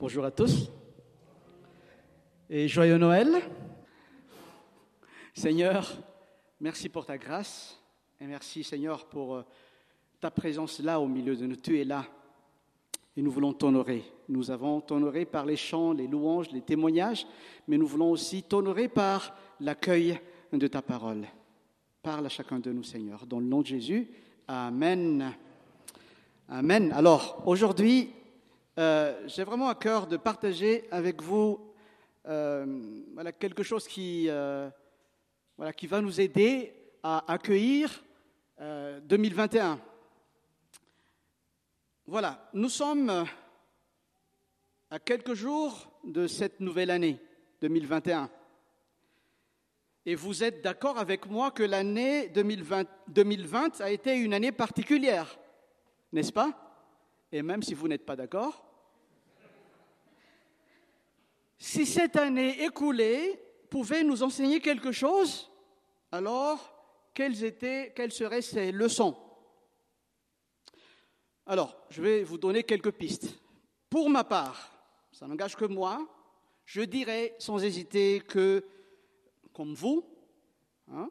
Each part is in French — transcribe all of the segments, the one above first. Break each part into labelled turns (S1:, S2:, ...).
S1: Bonjour à tous et joyeux Noël. Seigneur, merci pour ta grâce et merci Seigneur pour euh, ta présence là au milieu de nous. Tu es là et nous voulons t'honorer. Nous avons t'honoré par les chants, les louanges, les témoignages, mais nous voulons aussi t'honorer par l'accueil de ta parole. Parle à chacun de nous, Seigneur. Dans le nom de Jésus, Amen. Amen. Alors, aujourd'hui, euh, j'ai vraiment à cœur de partager avec vous euh, voilà, quelque chose qui, euh, voilà, qui va nous aider à accueillir 2021. Voilà, nous sommes à quelques jours de cette nouvelle année 2021. Et vous êtes d'accord avec moi que l'année 2020, 2020 a été une année particulière, n'est-ce pas? Et même si vous n'êtes pas d'accord, si cette année écoulée pouvait nous enseigner quelque chose, alors quelles, étaient, quelles seraient ces leçons? Alors, je vais vous donner quelques pistes. Pour ma part, ça n'engage que moi, je dirais sans hésiter que, comme vous, hein,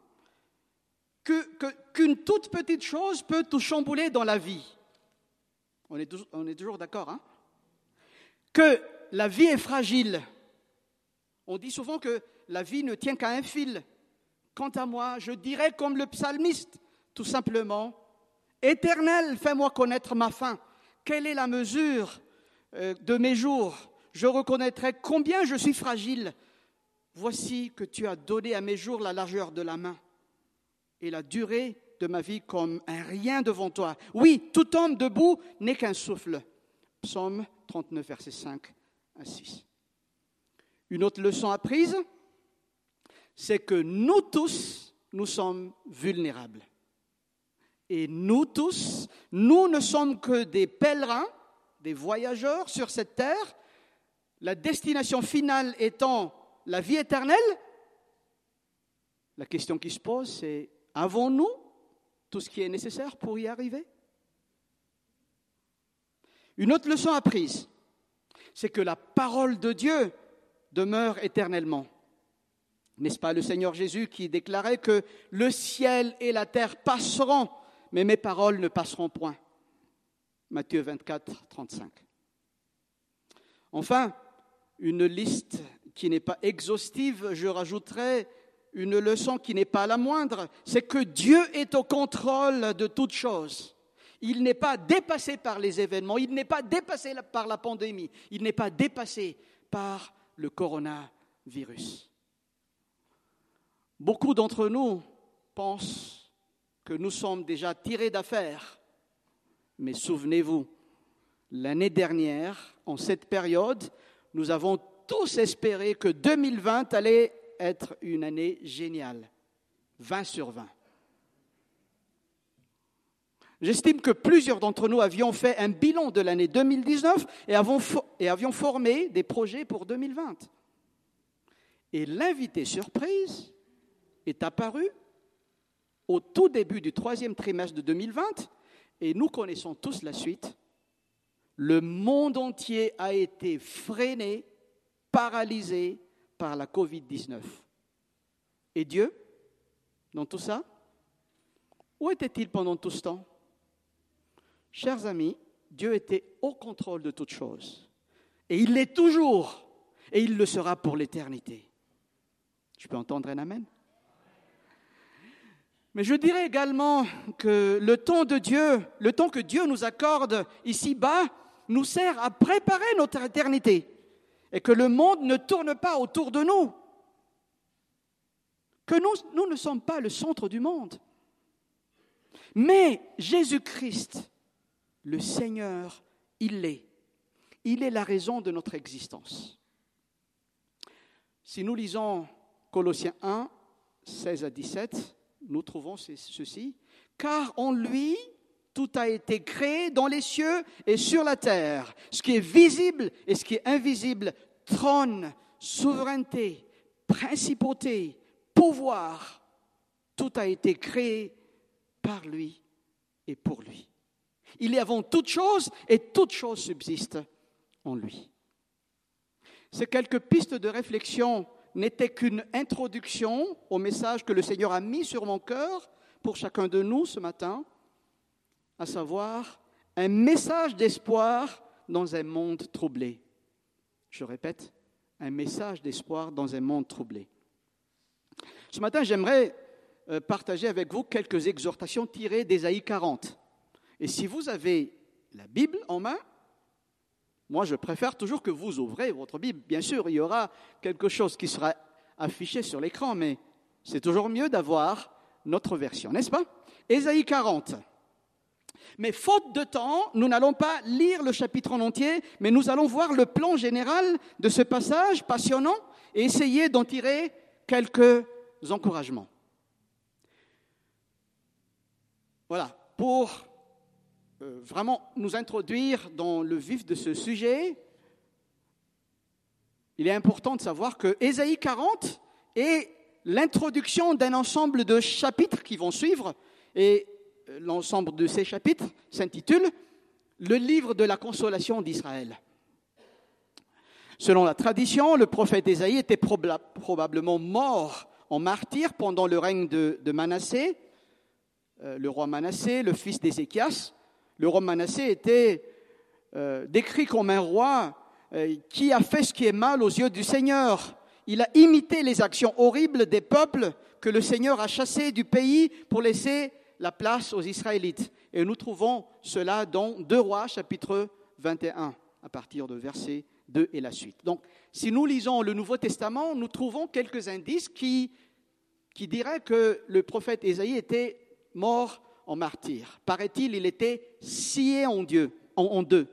S1: qu'une toute petite chose peut tout chambouler dans la vie. On est, on est toujours d'accord, hein? Que la vie est fragile. On dit souvent que la vie ne tient qu'à un fil. Quant à moi, je dirais comme le psalmiste, tout simplement, Éternel, fais-moi connaître ma fin. Quelle est la mesure euh, de mes jours? Je reconnaîtrai combien je suis fragile. Voici que tu as donné à mes jours la largeur de la main et la durée de ma vie comme un rien devant toi. Oui, tout homme debout n'est qu'un souffle. Psaume 39, verset 5 à 6. Une autre leçon apprise, c'est que nous tous, nous sommes vulnérables. Et nous tous, nous ne sommes que des pèlerins, des voyageurs sur cette terre, la destination finale étant la vie éternelle. La question qui se pose, c'est avons-nous tout ce qui est nécessaire pour y arriver? Une autre leçon apprise, c'est que la parole de Dieu demeure éternellement. N'est-ce pas le Seigneur Jésus qui déclarait que le ciel et la terre passeront, mais mes paroles ne passeront point? Matthieu 24, 35. Enfin, une liste qui n'est pas exhaustive, je rajouterai une leçon qui n'est pas la moindre, c'est que Dieu est au contrôle de toutes choses. Il n'est pas dépassé par les événements, il n'est pas dépassé par la pandémie, il n'est pas dépassé par le coronavirus. Beaucoup d'entre nous pensent que nous sommes déjà tirés d'affaire, mais souvenez-vous, l'année dernière, en cette période, nous avons tous espéré que 2020 allait être une année géniale. 20 sur 20. J'estime que plusieurs d'entre nous avions fait un bilan de l'année 2019 et, et avions formé des projets pour 2020. Et l'invité surprise est apparu au tout début du troisième trimestre de 2020 et nous connaissons tous la suite. Le monde entier a été freiné, paralysé par la Covid-19. Et Dieu, dans tout ça, où était-il pendant tout ce temps? Chers amis, Dieu était au contrôle de toutes choses. Et il l'est toujours. Et il le sera pour l'éternité. Tu peux entendre un Amen? Mais je dirais également que le temps de Dieu, le temps que Dieu nous accorde ici-bas, nous sert à préparer notre éternité. Et que le monde ne tourne pas autour de nous. Que nous, nous ne sommes pas le centre du monde. Mais Jésus-Christ le Seigneur, il l'est. Il est la raison de notre existence. Si nous lisons Colossiens 1, 16 à 17, nous trouvons ceci. Car en lui, tout a été créé dans les cieux et sur la terre. Ce qui est visible et ce qui est invisible, trône, souveraineté, principauté, pouvoir, tout a été créé par lui et pour lui. Il est avant toute chose et toute chose subsiste en lui. Ces quelques pistes de réflexion n'étaient qu'une introduction au message que le Seigneur a mis sur mon cœur pour chacun de nous ce matin, à savoir un message d'espoir dans un monde troublé. Je répète, un message d'espoir dans un monde troublé. Ce matin, j'aimerais euh, partager avec vous quelques exhortations tirées d'Ésaïe 40. Et si vous avez la Bible en main, moi je préfère toujours que vous ouvrez votre Bible. Bien sûr, il y aura quelque chose qui sera affiché sur l'écran, mais c'est toujours mieux d'avoir notre version, n'est-ce pas? Ésaïe 40. Mais faute de temps, nous n'allons pas lire le chapitre en entier, mais nous allons voir le plan général de ce passage passionnant et essayer d'en tirer quelques encouragements. Voilà, pour vraiment nous introduire dans le vif de ce sujet, il est important de savoir que Ésaïe 40 est l'introduction d'un ensemble de chapitres qui vont suivre, et euh, l'ensemble de ces chapitres s'intitule Le livre de la consolation d'Israël. Selon la tradition, le prophète Ésaïe était probablement mort en martyr pendant le règne de, Manassé, euh, le roi Manassé, le fils d'Ézéchias, le roi Manassé était euh, décrit comme un roi euh, qui a fait ce qui est mal aux yeux du Seigneur. Il a imité les actions horribles des peuples que le Seigneur a chassés du pays pour laisser la place aux Israélites. Et nous trouvons cela dans 2 Rois, chapitre 21, à partir de verset 2 et la suite. Donc, si nous lisons le Nouveau Testament, nous trouvons quelques indices qui, qui diraient que le prophète Ésaïe était mort en martyr. Paraît-il, il était scié en Dieu, en, deux.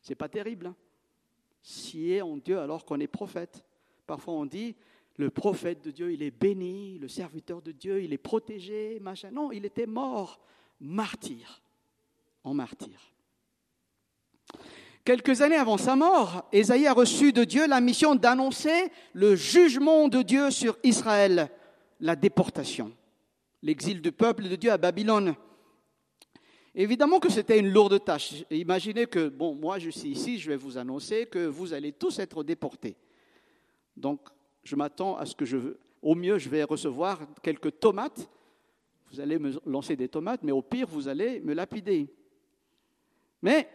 S1: C'est pas terrible. Hein scié en Dieu alors qu'on est prophète. Parfois on dit le prophète de Dieu, il est béni, le serviteur de Dieu, il est protégé, machin. Non, il était mort, martyr, en martyr. Quelques années avant sa mort, Ésaïe a reçu de Dieu la mission d'annoncer le jugement de Dieu sur Israël, la déportation l'exil du peuple de Dieu à Babylone. Évidemment que c'était une lourde tâche. Imaginez que, bon, moi je suis ici, je vais vous annoncer que vous allez tous être déportés. Donc, je m'attends à ce que je, au mieux, je vais recevoir quelques tomates. Vous allez me lancer des tomates, mais au pire, vous allez me lapider. Mais,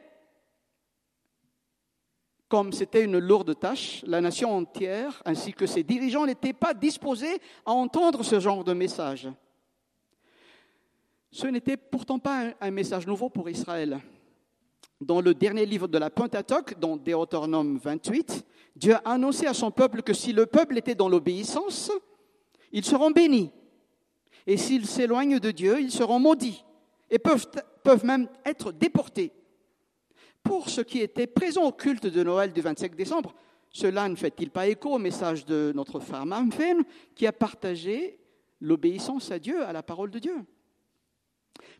S1: comme c'était une lourde tâche, la nation entière, ainsi que ses dirigeants, n'étaient pas disposés à entendre ce genre de message. Ce n'était pourtant pas un message nouveau pour Israël. Dans le dernier livre de la Pentateuque, dans Deutéronome 28, Dieu a annoncé à son peuple que si le peuple était dans l'obéissance, ils seront bénis. Et s'ils s'éloignent de Dieu, ils seront maudits et peuvent, peuvent même être déportés. Pour ce qui était présent au culte de Noël du 25 décembre, cela ne fait-il pas écho au message de notre frère Manfen qui a partagé l'obéissance à Dieu, à la parole de Dieu?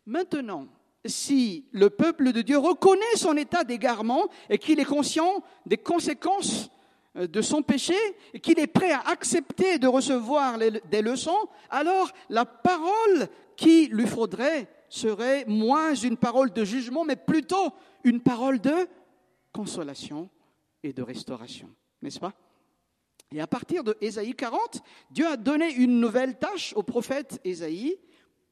S1: Maintenant, si le peuple de Dieu reconnaît son état d'égarement et qu'il est conscient des conséquences euh, de son péché et qu'il est prêt à accepter de recevoir des leçons, alors la parole qui lui faudrait serait moins une parole de jugement, mais plutôt une parole de consolation et de restauration. N'est-ce pas? Et à partir de Ésaïe 40, Dieu a donné une nouvelle tâche au prophète Ésaïe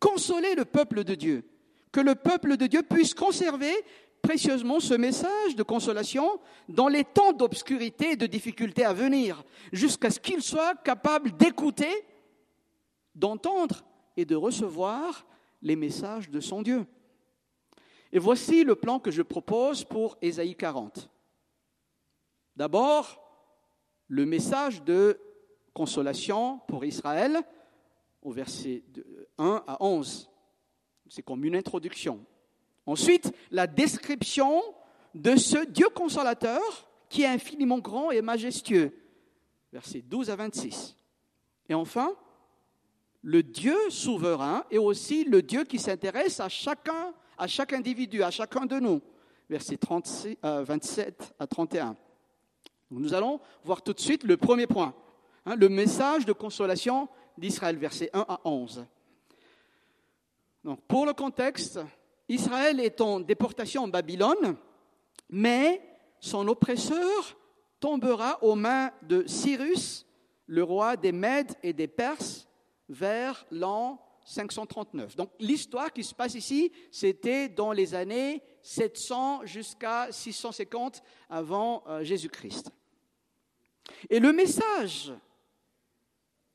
S1: consoler le peuple de Dieu, que le peuple de Dieu puisse conserver précieusement ce message de consolation dans les temps d'obscurité et de difficulté à venir, jusqu'à ce qu'il soit capable d'écouter, d'entendre et de recevoir les messages de son Dieu. Et voici le plan que je propose pour Ésaïe 40. D'abord, le message de consolation pour Israël, au verset 1 à 11. C'est comme une introduction. Ensuite, la description de ce Dieu consolateur qui est infiniment grand et majestueux. Versets 12 à 26. Et enfin, le Dieu souverain et aussi le Dieu qui s'intéresse à chacun, à chaque individu, à chacun de nous. Versets 27 à 31. nous allons voir tout de suite le premier point, hein, le message de consolation d'Israël, versets 1 à 11. Pour le contexte, Israël est en déportation en Babylone, mais son oppresseur tombera aux mains de Cyrus, le roi des Mèdes et des Perses, vers l'an 539. Donc l'histoire qui se passe ici, c'était dans les années 700 jusqu'à 650 avant euh, Jésus-Christ. Et le message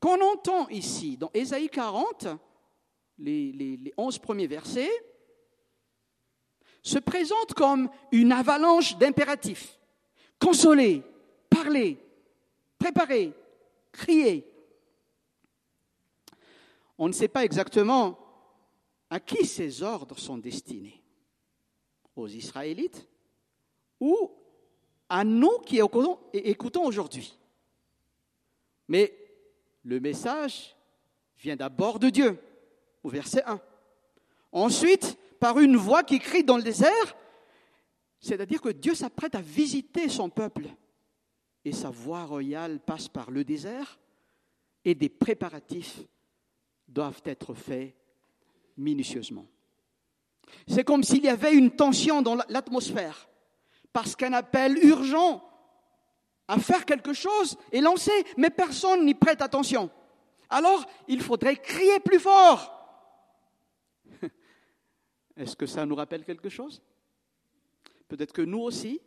S1: qu'on entend ici dans Ésaïe 40, les, les, 11 premiers versets, se présente comme une avalanche d'impératifs. Consoler, parler, préparer, crier. On ne sait pas exactement à qui ces ordres sont destinés. Aux Israélites ou à nous qui écoutons aujourd'hui. Mais le message vient d'abord de Dieu, verset 1. Ensuite, par une voix qui crie dans le désert, c'est-à-dire que Dieu s'apprête à visiter son peuple. Et sa voix royale passe par le désert et des préparatifs doivent être faits minutieusement. C'est comme s'il y avait une tension dans l'atmosphère, parce qu'un appel urgent à faire quelque chose est lancé, mais personne n'y prête attention. Alors, il faudrait crier plus fort. Est-ce que ça nous rappelle quelque chose? Peut-être que nous aussi,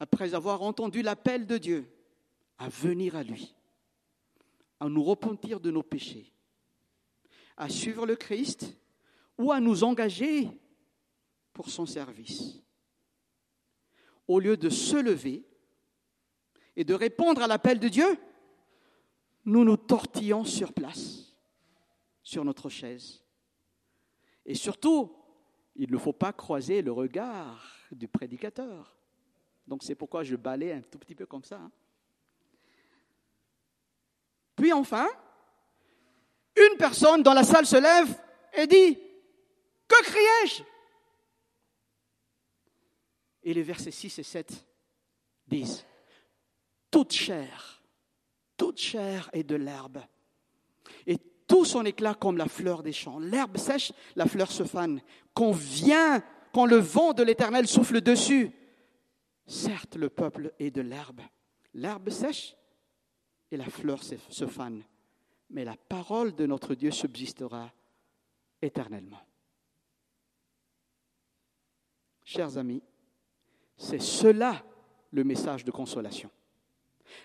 S1: après avoir entendu l'appel de Dieu à venir à lui, à nous repentir de nos péchés, à suivre le Christ ou à nous engager pour son service, au lieu de se lever et de répondre à l'appel de Dieu, nous nous tortillons sur place, sur notre chaise. Et surtout, il ne faut pas croiser le regard du prédicateur. Donc c'est pourquoi je balais un tout petit peu comme ça. Hein. Puis enfin, une personne dans la salle se lève et dit, Que criais-je? Et les versets 6 et 7 disent, toute chair, toute chair est de l'herbe. Tout son éclat comme la fleur des champs. L'herbe sèche, la fleur se fane. Quand vient, quand le vent de l'Éternel souffle dessus, certes le peuple est de l'herbe. L'herbe sèche et la fleur se fane. Mais la parole de notre Dieu subsistera éternellement. Chers amis, c'est cela le message de consolation.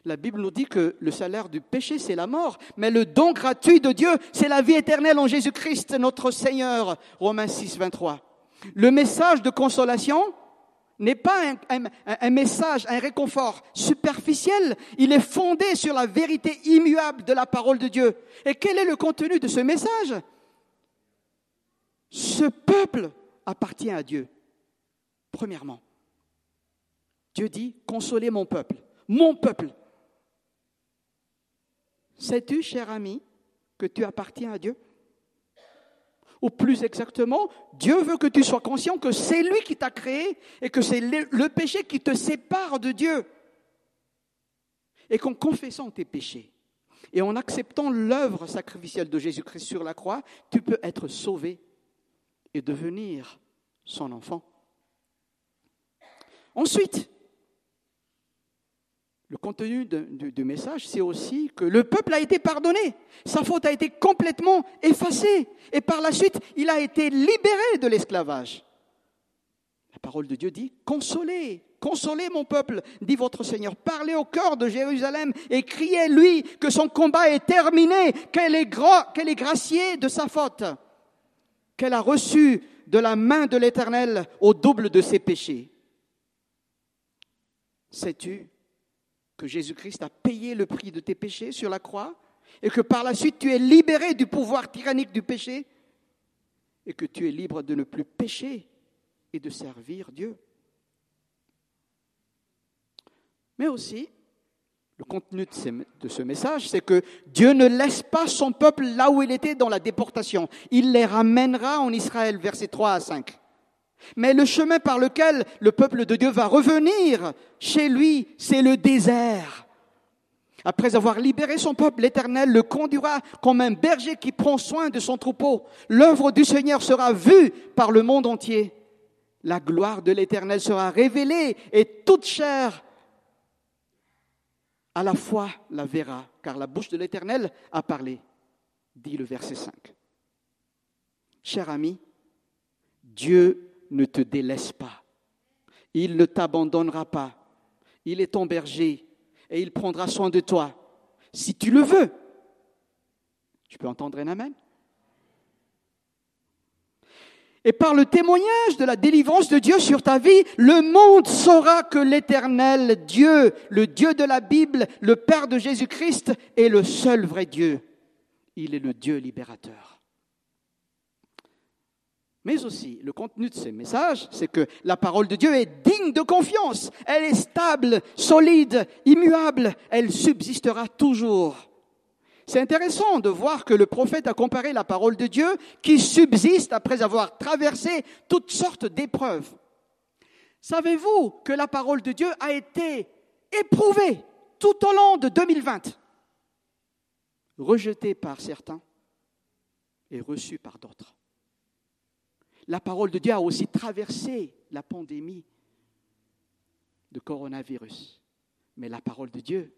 S1: La Bible nous dit que le salaire du péché, c'est la mort, mais le don gratuit de Dieu, c'est la vie éternelle en Jésus-Christ, notre Seigneur. Romains 6, 23. Le message de consolation n'est pas un, message, un réconfort superficiel, il est fondé sur la vérité immuable de la parole de Dieu. Et quel est le contenu de ce message? Ce peuple appartient à Dieu. Premièrement, Dieu dit, consolez mon peuple mon peuple. Sais-tu, cher ami, que tu appartiens à Dieu? Ou plus exactement, Dieu veut que tu sois conscient que c'est lui qui t'a créé et que c'est le péché qui te sépare de Dieu. Et qu'en confessant tes péchés et en acceptant l'œuvre sacrificielle de Jésus-Christ sur la croix, tu peux être sauvé et devenir son enfant. Ensuite, le contenu du, message, c'est aussi que le peuple a été pardonné. Sa faute a été complètement effacée. Et par la suite, il a été libéré de l'esclavage. La parole de Dieu dit, consolez, consolez mon peuple, dit votre Seigneur. Parlez au cœur de Jérusalem et criez-lui que son combat est terminé, qu'elle est, qu'elle est graciée de sa faute, qu'elle a reçu de la main de l'Éternel au double de ses péchés. Sais-tu que Jésus-Christ a payé le prix de tes péchés sur la croix et que par la suite tu es libéré du pouvoir tyrannique du péché et que tu es libre de ne plus pécher et de servir Dieu. Mais aussi, le contenu de ce message, c'est que Dieu ne laisse pas son peuple là où il était dans la déportation. Il les ramènera en Israël, versets 3 à 5. Mais le chemin par lequel le peuple de Dieu va revenir chez lui, c'est le désert. Après avoir libéré son peuple, l'Éternel le conduira comme un berger qui prend soin de son troupeau. L'œuvre du Seigneur sera vue par le monde entier. La gloire de l'Éternel sera révélée et toute chair à la foi la verra, car la bouche de l'Éternel a parlé, dit le verset 5. Cher ami, Dieu ne te délaisse pas. Il ne t'abandonnera pas. Il est ton berger et il prendra soin de toi. Si tu le veux, tu peux entendre un Amen? Et par le témoignage de la délivrance de Dieu sur ta vie, le monde saura que l'éternel Dieu, le Dieu de la Bible, le Père de Jésus-Christ, est le seul vrai Dieu. Il est le Dieu libérateur. Mais aussi, le contenu de ces messages, c'est que la parole de Dieu est digne de confiance. Elle est stable, solide, immuable. Elle subsistera toujours. C'est intéressant de voir que le prophète a comparé la parole de Dieu qui subsiste après avoir traversé toutes sortes d'épreuves. Savez-vous que la parole de Dieu a été éprouvée tout au long de 2020, rejetée par certains et reçue par d'autres La parole de Dieu a aussi traversé la pandémie de coronavirus, mais la parole de Dieu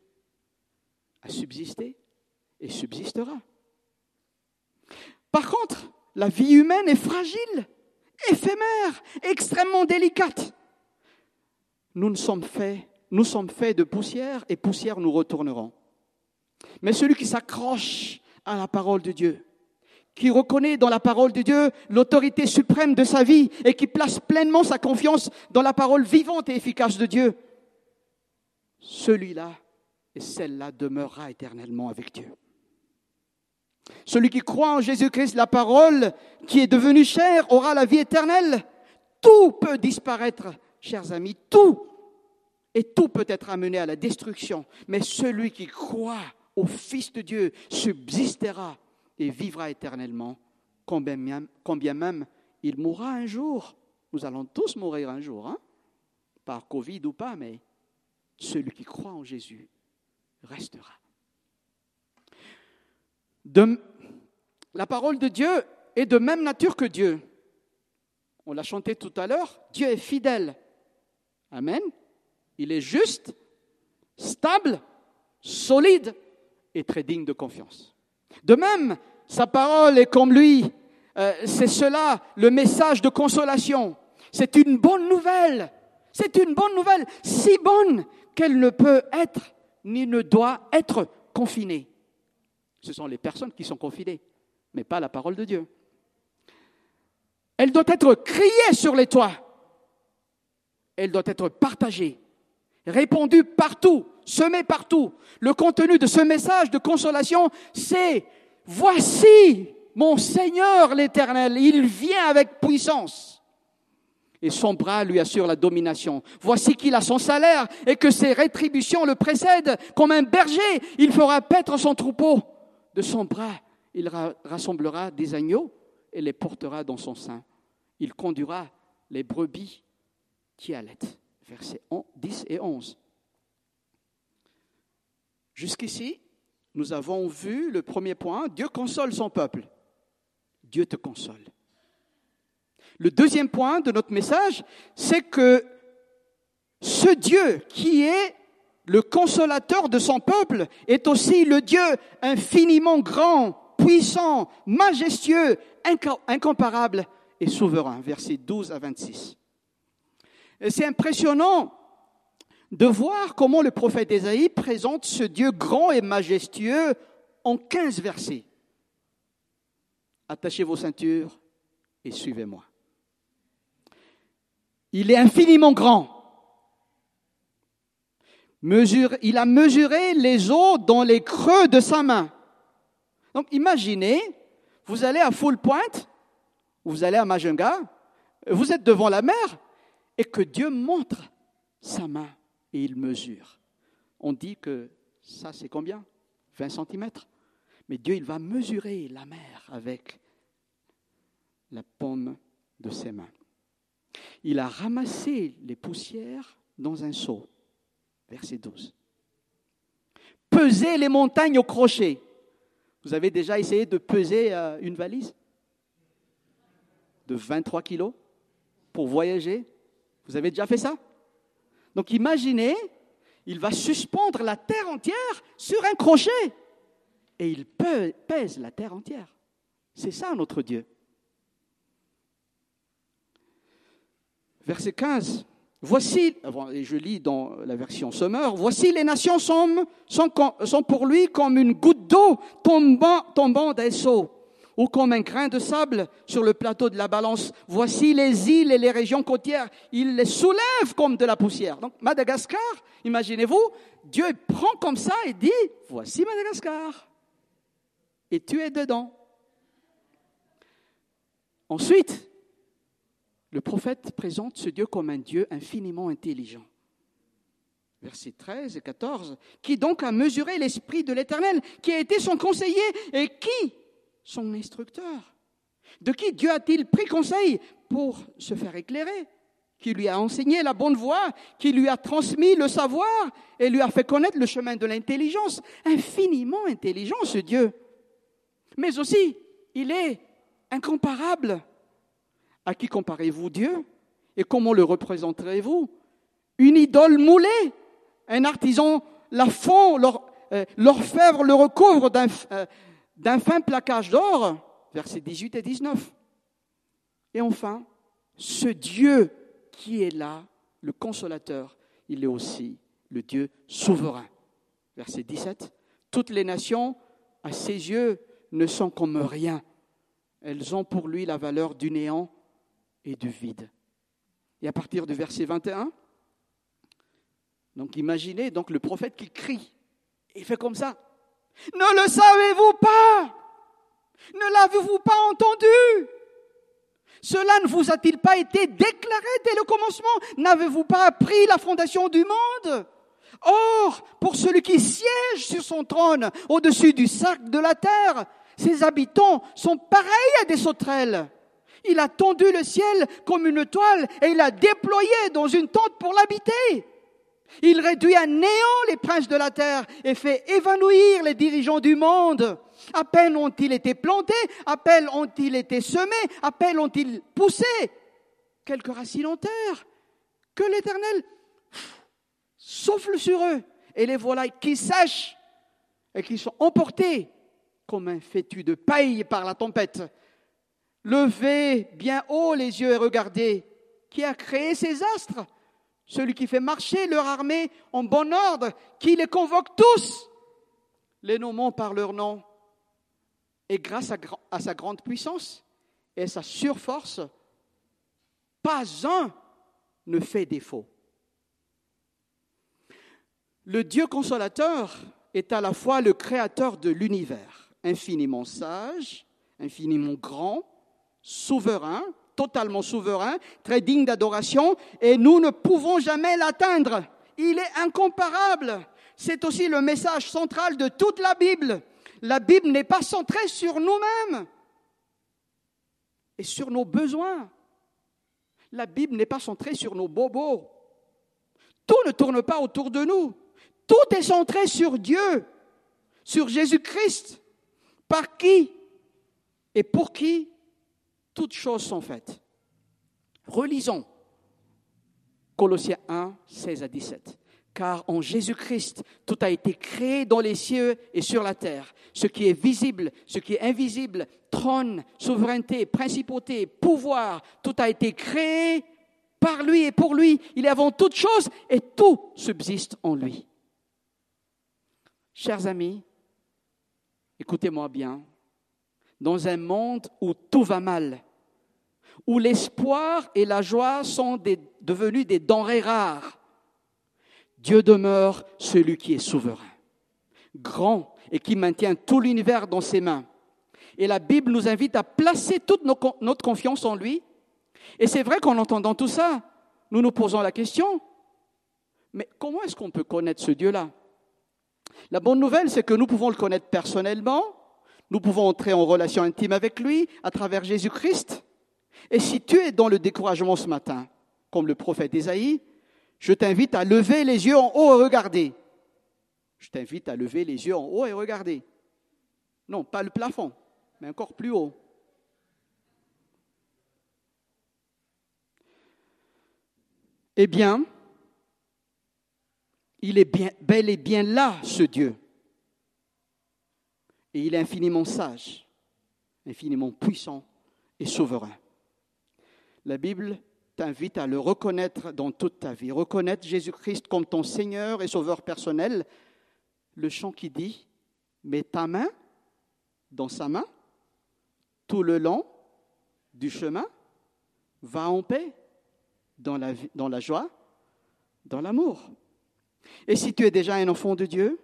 S1: a subsisté et subsistera. Par contre, la vie humaine est fragile, éphémère, extrêmement délicate. Nous, sommes faits, nous sommes faits de poussière et poussière nous retournerons. Mais celui qui s'accroche à la parole de Dieu, qui reconnaît dans la parole de Dieu l'autorité suprême de sa vie et qui place pleinement sa confiance dans la parole vivante et efficace de Dieu, celui-là et celle-là demeurera éternellement avec Dieu. Celui qui croit en Jésus-Christ, la parole qui est devenue chair, aura la vie éternelle. Tout peut disparaître, chers amis, tout. Et tout peut être amené à la destruction. Mais celui qui croit au Fils de Dieu subsistera et vivra éternellement, combien même, il mourra un jour. Nous allons tous mourir un jour, hein? par Covid ou pas, mais celui qui croit en Jésus restera la parole de Dieu est de même nature que Dieu. On l'a chanté tout à l'heure, Dieu est fidèle. Amen. Il est juste, stable, solide et très digne de confiance. De même, sa parole est comme lui. Euh, c'est cela le message de consolation. C'est une bonne nouvelle. C'est une bonne nouvelle, si bonne qu'elle ne peut être ni ne doit être confinée. Ce sont les personnes qui sont confinées, mais pas la parole de Dieu. Elle doit être criée sur les toits. Elle doit être partagée, répandue partout, semée partout. Le contenu de ce message de consolation, c'est Voici mon Seigneur l'Éternel, il vient avec puissance. Et son bras lui assure la domination. Voici qu'il a son salaire et que ses rétributions le précèdent. Comme un berger, il fera paître son troupeau de son bras, il rassemblera des agneaux et les portera dans son sein. Il conduira les brebis qui allaitent. Versets 10 et 11. Jusqu'ici, nous avons vu le premier point, Dieu console son peuple. Dieu te console. Le deuxième point de notre message, c'est que ce Dieu qui est le consolateur de son peuple est aussi le Dieu infiniment grand, puissant, majestueux, incomparable et souverain. Versets 12 à 26. C'est impressionnant de voir comment le prophète Ésaïe présente ce Dieu grand et majestueux en 15 versets. Attachez vos ceintures et suivez-moi. Il est infiniment grand il a mesuré les eaux dans les creux de sa main. Donc imaginez, vous allez à Full Point, vous allez à Majunga, vous êtes devant la mer, et que Dieu montre sa main et il mesure. On dit que ça c'est combien? 20 cm. Mais Dieu, il va mesurer la mer avec la paume de ses mains. Il a ramassé les poussières dans un seau verset 12. Peser les montagnes au crochet. Vous avez déjà essayé de peser euh, une valise? De 23 kilos? Pour voyager? Vous avez déjà fait ça? Donc imaginez, il va suspendre la terre entière sur un crochet. Et il pèse la terre entière. C'est ça notre Dieu. Verset 15. Voici, je lis dans la version Sommer, voici les nations sont, pour lui comme une goutte d'eau tombant, tombant des ou comme un grain de sable sur le plateau de la balance. Voici les îles et les régions côtières, il les soulève comme de la poussière. Donc Madagascar, imaginez-vous, Dieu prend comme ça et dit, voici Madagascar. Et tu es dedans. Ensuite, le prophète présente ce Dieu comme un Dieu infiniment intelligent. Versets 13 et 14. Qui donc a mesuré l'Esprit de l'Éternel, qui a été son conseiller et qui son instructeur De qui Dieu a-t-il pris conseil pour se faire éclairer Qui lui a enseigné la bonne voie, qui lui a transmis le savoir et lui a fait connaître le chemin de l'intelligence. Infiniment intelligent ce Dieu. Mais aussi, il est incomparable à qui comparez-vous Dieu Et comment le représenterez-vous? Une idole moulée Un artisan la fond, euh, l'orfèvre le recouvre euh, d'un fin plaquage d'or Versets 18 et 19. Et enfin, ce Dieu qui est là, le consolateur, il est aussi le Dieu souverain. Verset 17. Toutes les nations, à ses yeux, ne sont comme rien. Elles ont pour lui la valeur du néant et du vide. Et à partir du verset 21, donc imaginez donc le prophète qui crie. Il fait comme ça. Ne le savez-vous pas? Ne l'avez-vous pas entendu? Cela ne vous a-t-il pas été déclaré dès le commencement? N'avez-vous pas appris la fondation du monde? Or, pour celui qui siège sur son trône au-dessus du cercle de la terre, ses habitants sont pareils à des sauterelles. Il a tendu le ciel comme une toile et il a déployé dans une tente pour l'habiter. Il réduit à néant les princes de la terre et fait évanouir les dirigeants du monde. À peine ont-ils été plantés, à peine ont-ils été semés, à peine ont-ils poussé. Quelques racines en terre. Que l'Éternel souffle sur eux et les voilà qui sèchent et qui sont emportés comme un fétu de paille par la tempête. Levez bien haut les yeux et regardez qui a créé ces astres, celui qui fait marcher leur armée en bon ordre, qui les convoque tous, les nommant par leur nom. Et grâce à, sa grande puissance et sa surforce, pas un ne fait défaut. Le Dieu consolateur est à la fois le créateur de l'univers, infiniment sage, infiniment grand, souverain, totalement souverain, très digne d'adoration, et nous ne pouvons jamais l'atteindre. Il est incomparable. C'est aussi le message central de toute la Bible. La Bible n'est pas centrée sur nous-mêmes et sur nos besoins. La Bible n'est pas centrée sur nos bobos. Tout ne tourne pas autour de nous. Tout est centré sur Dieu, sur Jésus-Christ, par qui et pour qui toutes choses sont faites. Relisons Colossiens 1, 16 à 17. Car en Jésus-Christ, tout a été créé dans les cieux et sur la terre. Ce qui est visible, ce qui est invisible, trône, souveraineté, principauté, pouvoir, tout a été créé par lui et pour lui. Il est avant toute chose et tout subsiste en lui. Chers amis, écoutez-moi bien. Dans un monde où tout va mal, où l'espoir et la joie sont devenus des denrées rares. Dieu demeure celui qui est souverain, grand et qui maintient tout l'univers dans ses mains. Et la Bible nous invite à placer toute notre confiance en lui. Et c'est vrai qu'en entendant tout ça, nous nous posons la question, mais comment est-ce qu'on peut connaître ce Dieu-là? La bonne nouvelle, c'est que nous pouvons le connaître personnellement, nous pouvons entrer en relation intime avec lui à travers Jésus-Christ, et si tu es dans le découragement ce matin, comme le prophète Isaïe, je t'invite à lever les yeux en haut et regarder. Je t'invite à lever les yeux en haut et regarder. Non, pas le plafond, mais encore plus haut. Eh bien, Il est bel et bien là, ce Dieu. Et il est infiniment sage, infiniment puissant et souverain. La Bible t'invite à le reconnaître dans toute ta vie. Reconnaître Jésus-Christ comme ton Seigneur et Sauveur personnel. Le chant qui dit, mets ta main dans sa main tout le long du chemin, va en paix, dans la, dans la joie, dans l'amour. Et si tu es déjà un enfant de Dieu,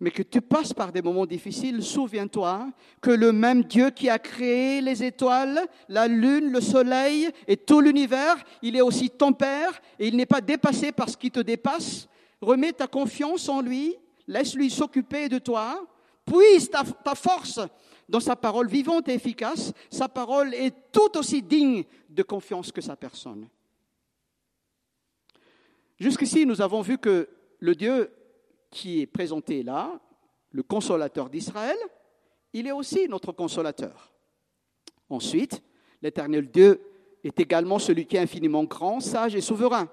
S1: mais que tu passes par des moments difficiles, souviens-toi que le même Dieu qui a créé les étoiles, la lune, le soleil et tout l'univers, il est aussi ton Père et il n'est pas dépassé par ce qui te dépasse. Remets ta confiance en lui, laisse-lui s'occuper de toi, puise ta, ta force dans sa parole vivante et efficace. Sa parole est tout aussi digne de confiance que sa personne. Jusqu'ici, nous avons vu que le Dieu qui est présenté là, le consolateur d'Israël, il est aussi notre consolateur. Ensuite, l'éternel Dieu est également celui qui est infiniment grand, sage et souverain.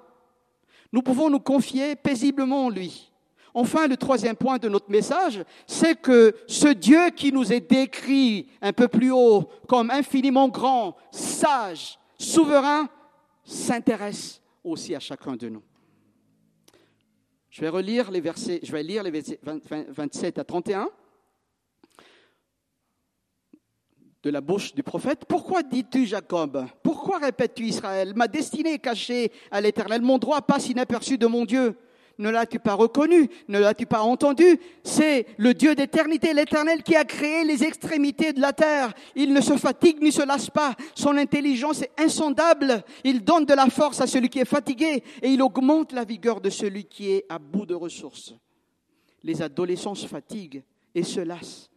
S1: Nous pouvons nous confier paisiblement en lui. Enfin, le troisième point de notre message, c'est que ce Dieu qui nous est décrit un peu plus haut comme infiniment grand, sage, souverain, s'intéresse aussi à chacun de nous. Je vais relire les versets, je vais lire les versets 27 à 31 de la bouche du prophète. Pourquoi dis-tu Jacob? Pourquoi répètes-tu Israël? Ma destinée est cachée à l'Éternel, mon droit passe inaperçu de mon Dieu. Ne l'as-tu pas reconnu? Ne l'as-tu pas entendu? C'est le Dieu d'éternité, l'Éternel, qui a créé les extrémités de la terre. Il ne se fatigue ni se lasse pas. Son intelligence est insondable. Il donne de la force à celui qui est fatigué et il augmente la vigueur de celui qui est à bout de ressources. Les adolescents se fatiguent et se lassent.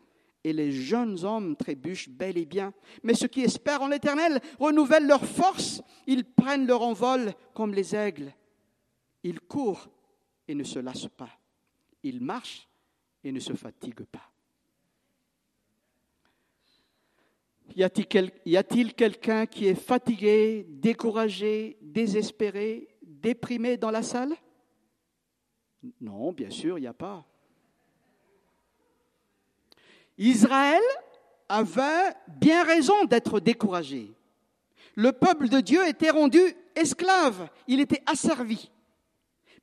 S1: Et les jeunes hommes trébuchent bel et bien. Mais ceux qui espèrent en l'Éternel renouvellent leur force. Ils prennent leur envol comme les aigles. Ils courent et ne se lasse pas. Il marche et ne se fatigue pas. Y a-t-il quelqu'un qui est fatigué, découragé, désespéré, déprimé dans la salle? Non, bien sûr, il n'y a pas. Israël avait bien raison d'être découragé. Le peuple de Dieu était rendu esclave, il était asservi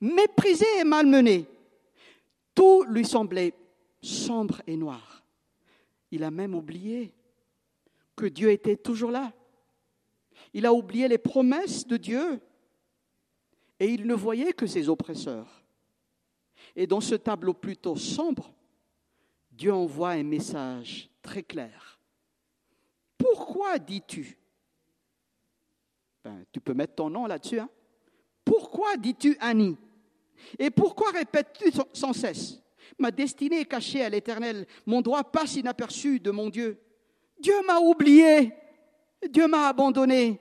S1: méprisé et malmené. Tout lui semblait sombre et noir. Il a même oublié que Dieu était toujours là. Il a oublié les promesses de Dieu et il ne voyait que ses oppresseurs. Et dans ce tableau plutôt sombre, Dieu envoie un message très clair. Pourquoi dis-tu? Ben, Tu peux mettre ton nom là-dessus. Hein? Pourquoi dis-tu Annie? Et pourquoi répètes-tu sans cesse Ma destinée est cachée à l'Éternel, mon droit passe inaperçu de mon Dieu. Dieu m'a oublié, Dieu m'a abandonné.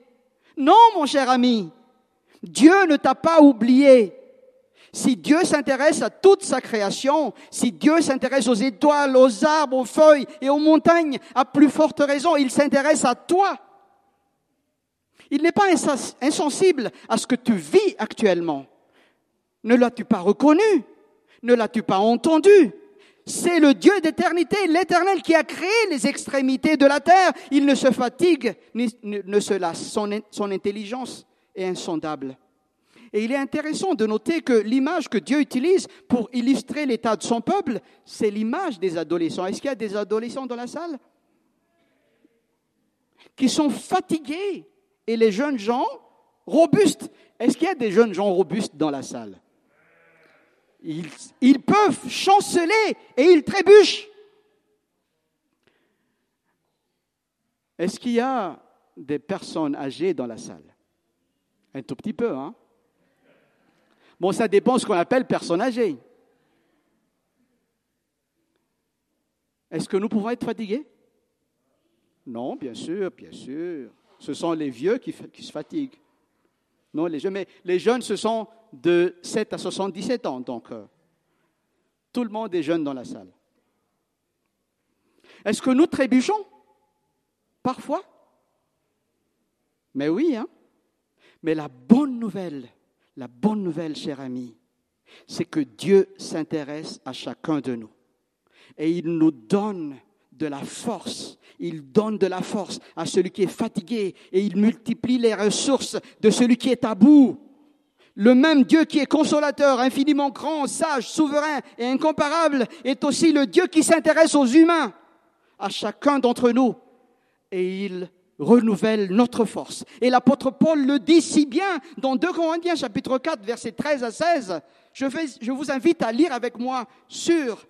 S1: Non, mon cher ami, Dieu ne t'a pas oublié. Si Dieu s'intéresse à toute sa création, si Dieu s'intéresse aux étoiles, aux arbres, aux feuilles et aux montagnes, à plus forte raison, il s'intéresse à toi. Il n'est pas insensible à ce que tu vis actuellement. Ne l'as-tu pas reconnu? Ne l'as-tu pas entendu? C'est le Dieu d'éternité, l'Éternel qui a créé les extrémités de la terre. Il ne se fatigue ni ne se lasse. Son, son intelligence est insondable. Et il est intéressant de noter que l'image que Dieu utilise pour illustrer l'état de son peuple, c'est l'image des adolescents. Est-ce qu'il y a des adolescents dans la salle? Qui sont fatigués et les jeunes gens robustes Est-ce qu'il y a des jeunes gens robustes dans la salle? Ils, peuvent chanceler et ils trébuchent. Est-ce qu'il y a des personnes âgées dans la salle? Un tout petit peu, hein? Bon, ça dépend ce qu'on appelle personne âgée. Est-ce que nous pouvons être fatigués? Non, bien sûr, bien sûr. Ce sont les vieux qui, qui se fatiguent. Non, les jeunes, mais les jeunes, ce sont de 7 à 77 ans. Donc, euh, tout le monde est jeune dans la salle. Est-ce que nous trébuchons? Parfois Mais oui, hein Mais la bonne nouvelle, la bonne nouvelle, cher ami, c'est que Dieu s'intéresse à chacun de nous. Et il nous donne de la force. Il donne de la force à celui qui est fatigué et il multiplie les ressources de celui qui est à bout. Le même Dieu qui est consolateur, infiniment grand, sage, souverain et incomparable est aussi le Dieu qui s'intéresse aux humains, à chacun d'entre nous. Et il renouvelle notre force. Et l'apôtre Paul le dit si bien dans 2 Corinthiens chapitre 4 versets 13 à 16. Je, vous invite à lire avec moi sur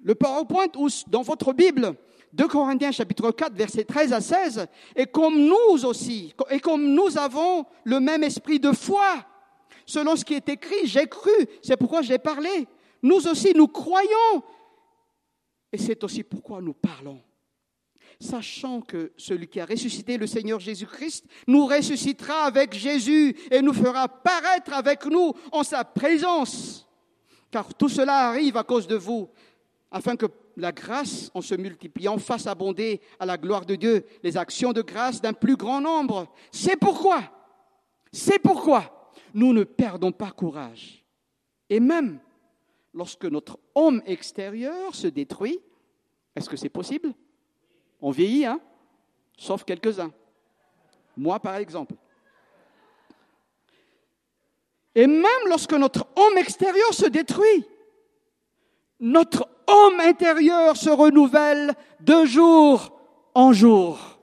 S1: le PowerPoint ou dans votre Bible. 2 Corinthiens chapitre 4 versets 13 à 16. Et comme nous aussi, et comme nous avons le même esprit de foi, selon ce qui est écrit, j'ai cru, c'est pourquoi j'ai parlé. Nous aussi, nous croyons. Et c'est aussi pourquoi nous parlons sachant que celui qui a ressuscité le Seigneur Jésus-Christ nous ressuscitera avec Jésus et nous fera paraître avec nous en sa présence. Car tout cela arrive à cause de vous, afin que la grâce, en se multipliant, fasse abonder à la gloire de Dieu les actions de grâce d'un plus grand nombre. C'est pourquoi, c'est pourquoi nous ne perdons pas courage. Et même lorsque notre homme extérieur se détruit, est-ce que c'est possible? On vieillit, hein? Sauf quelques-uns. Moi, par exemple. Et même lorsque notre homme extérieur se détruit, notre homme intérieur se renouvelle de jour en jour.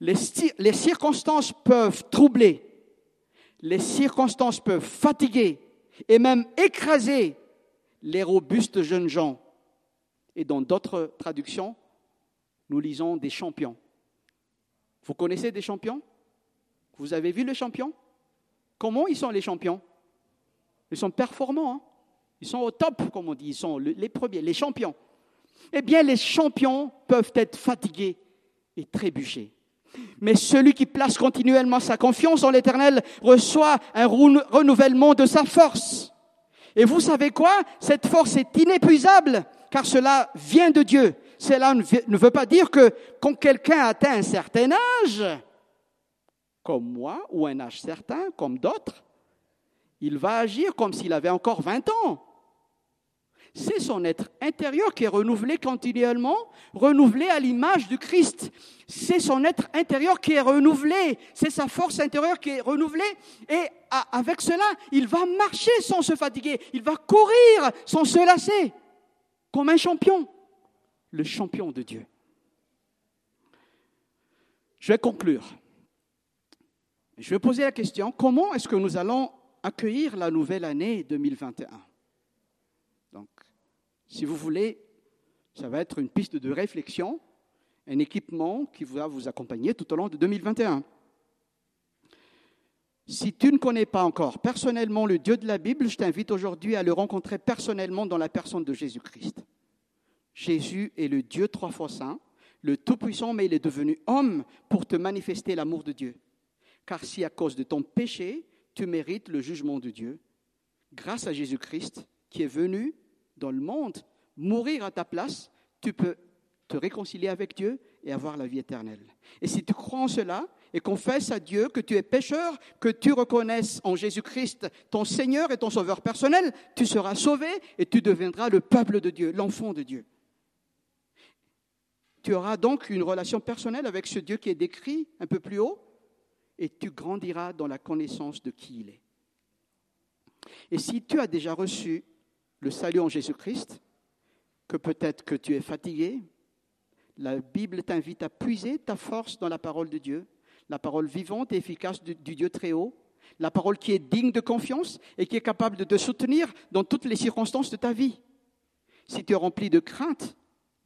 S1: Les, circonstances peuvent troubler, les circonstances peuvent fatiguer et même écraser les robustes jeunes gens et dans d'autres traductions, nous lisons des champions. Vous connaissez des champions? Vous avez vu les champions? Comment ils sont les champions? Ils sont performants. Hein ils sont au top, comme on dit. Ils sont les premiers, les champions. Eh bien, les champions peuvent être fatigués et trébuchés. Mais celui qui place continuellement sa confiance en l'Éternel reçoit un renouvellement de sa force. Et vous savez quoi? Cette force est inépuisable car cela vient de Dieu. Cela ne veut pas dire que quand quelqu'un atteint un certain âge, comme moi, ou un âge certain, comme d'autres, il va agir comme s'il avait encore 20 ans. C'est son être intérieur qui est renouvelé continuellement, renouvelé à l'image du Christ. C'est son être intérieur qui est renouvelé, c'est sa force intérieure qui est renouvelée. Et avec cela, il va marcher sans se fatiguer, il va courir sans se lasser comme un champion, le champion de Dieu. Je vais conclure. Je vais poser la question, comment est-ce que nous allons accueillir la nouvelle année 2021 Donc, si vous voulez, ça va être une piste de réflexion, un équipement qui va vous accompagner tout au long de 2021. Si tu ne connais pas encore personnellement le Dieu de la Bible, je t'invite aujourd'hui à le rencontrer personnellement dans la personne de Jésus-Christ. Jésus est le Dieu trois fois saint, le Tout-Puissant, mais il est devenu homme pour te manifester l'amour de Dieu. Car si à cause de ton péché, tu mérites le jugement de Dieu, grâce à Jésus-Christ qui est venu dans le monde mourir à ta place, tu peux te réconcilier avec Dieu et avoir la vie éternelle. Et si tu crois en cela, et confesse à Dieu que tu es pécheur, que tu reconnaisses en Jésus-Christ ton Seigneur et ton Sauveur personnel, tu seras sauvé et tu deviendras le peuple de Dieu, l'enfant de Dieu. Tu auras donc une relation personnelle avec ce Dieu qui est décrit un peu plus haut et tu grandiras dans la connaissance de qui il est. Et si tu as déjà reçu le salut en Jésus-Christ, que peut-être que tu es fatigué, la Bible t'invite à puiser ta force dans la parole de Dieu la parole vivante et efficace du, Dieu très haut, la parole qui est digne de confiance et qui est capable de te soutenir dans toutes les circonstances de ta vie. Si tu es rempli de crainte,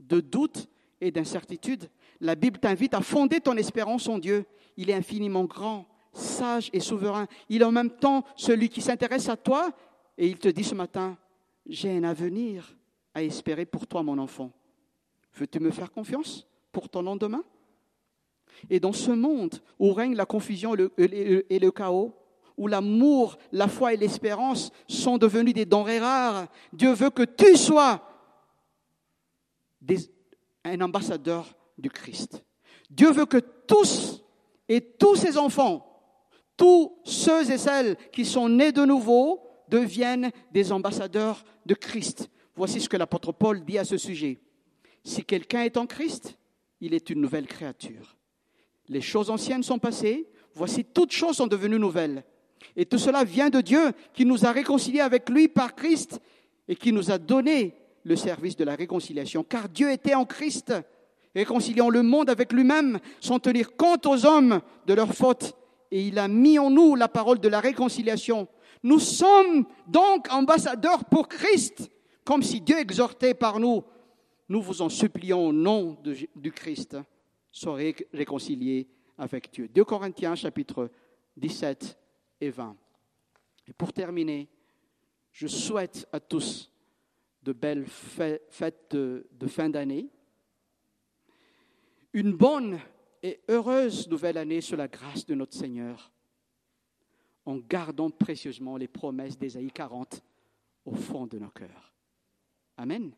S1: de doute et d'incertitude, la Bible t'invite à fonder ton espérance en Dieu. Il est infiniment grand, sage et souverain. Il est en même temps celui qui s'intéresse à toi et il te dit ce matin, j'ai un avenir à espérer pour toi, mon enfant. Veux-tu me faire confiance pour ton lendemain? Et dans ce monde où règne la confusion et le, chaos, où l'amour, la foi et l'espérance sont devenus des denrées rares, Dieu veut que tu sois un ambassadeur du Christ. Dieu veut que tous et tous ses enfants, tous ceux et celles qui sont nés de nouveau deviennent des ambassadeurs de Christ. Voici ce que l'apôtre Paul dit à ce sujet. Si quelqu'un est en Christ, il est une nouvelle créature. Les choses anciennes sont passées, voici toutes choses sont devenues nouvelles. Et tout cela vient de Dieu qui nous a réconciliés avec lui par Christ et qui nous a donné le service de la réconciliation. Car Dieu était en Christ, réconciliant le monde avec lui-même sans tenir compte aux hommes de leurs fautes. Et il a mis en nous la parole de la réconciliation. Nous sommes donc ambassadeurs pour Christ, comme si Dieu exhortait par nous. Nous vous en supplions au nom du Christ, soyez réconciliés avec Dieu. 2 Corinthiens chapitre 17 et 20. Et pour terminer, je souhaite à tous de belles fêtes de, fin d'année, une bonne et heureuse nouvelle année sur la grâce de notre Seigneur, en gardant précieusement les promesses d'Ésaïe 40 au fond de nos cœurs. Amen.